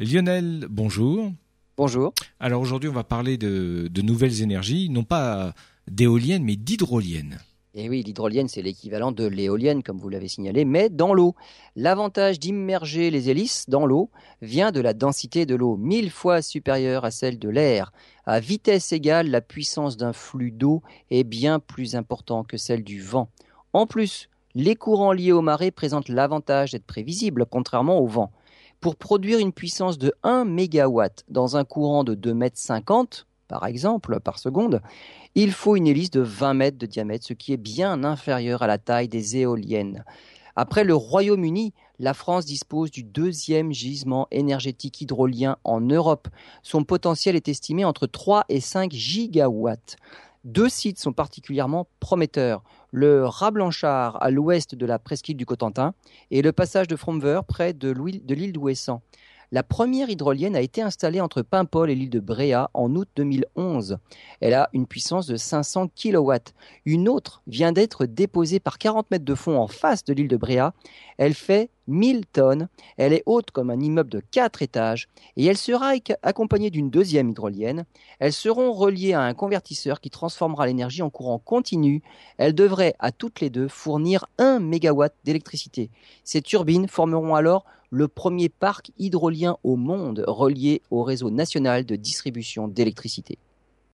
Lionel, bonjour. Bonjour. Alors aujourd'hui, on va parler de, de nouvelles énergies, non pas d'éoliennes, mais d'hydroliennes. Et oui, l'hydrolienne, c'est l'équivalent de l'éolienne, comme vous l'avez signalé, mais dans l'eau. L'avantage d'immerger les hélices dans l'eau vient de la densité de l'eau, mille fois supérieure à celle de l'air. À vitesse égale, la puissance d'un flux d'eau est bien plus importante que celle du vent. En plus, les courants liés aux marées présentent l'avantage d'être prévisibles, contrairement au vent. Pour produire une puissance de 1 MW dans un courant de 2 mètres 50, par exemple, par seconde, il faut une hélice de 20 mètres de diamètre, ce qui est bien inférieur à la taille des éoliennes. Après le Royaume-Uni, la France dispose du deuxième gisement énergétique hydrolien en Europe. Son potentiel est estimé entre 3 et 5 gigawatts. Deux sites sont particulièrement prometteurs. Le Rat Blanchard à l'ouest de la presqu'île du Cotentin et le passage de Fromver près de l'île d'Ouessant. La première hydrolienne a été installée entre Paimpol et l'île de Bréa en août 2011. Elle a une puissance de 500 kW. Une autre vient d'être déposée par 40 mètres de fond en face de l'île de Bréa. Elle fait 1000 tonnes. Elle est haute comme un immeuble de 4 étages et elle sera accompagnée d'une deuxième hydrolienne. Elles seront reliées à un convertisseur qui transformera l'énergie en courant continu. Elles devraient à toutes les deux fournir 1 MW d'électricité. Ces turbines formeront alors le premier parc hydrolien au monde relié au réseau national de distribution d'électricité.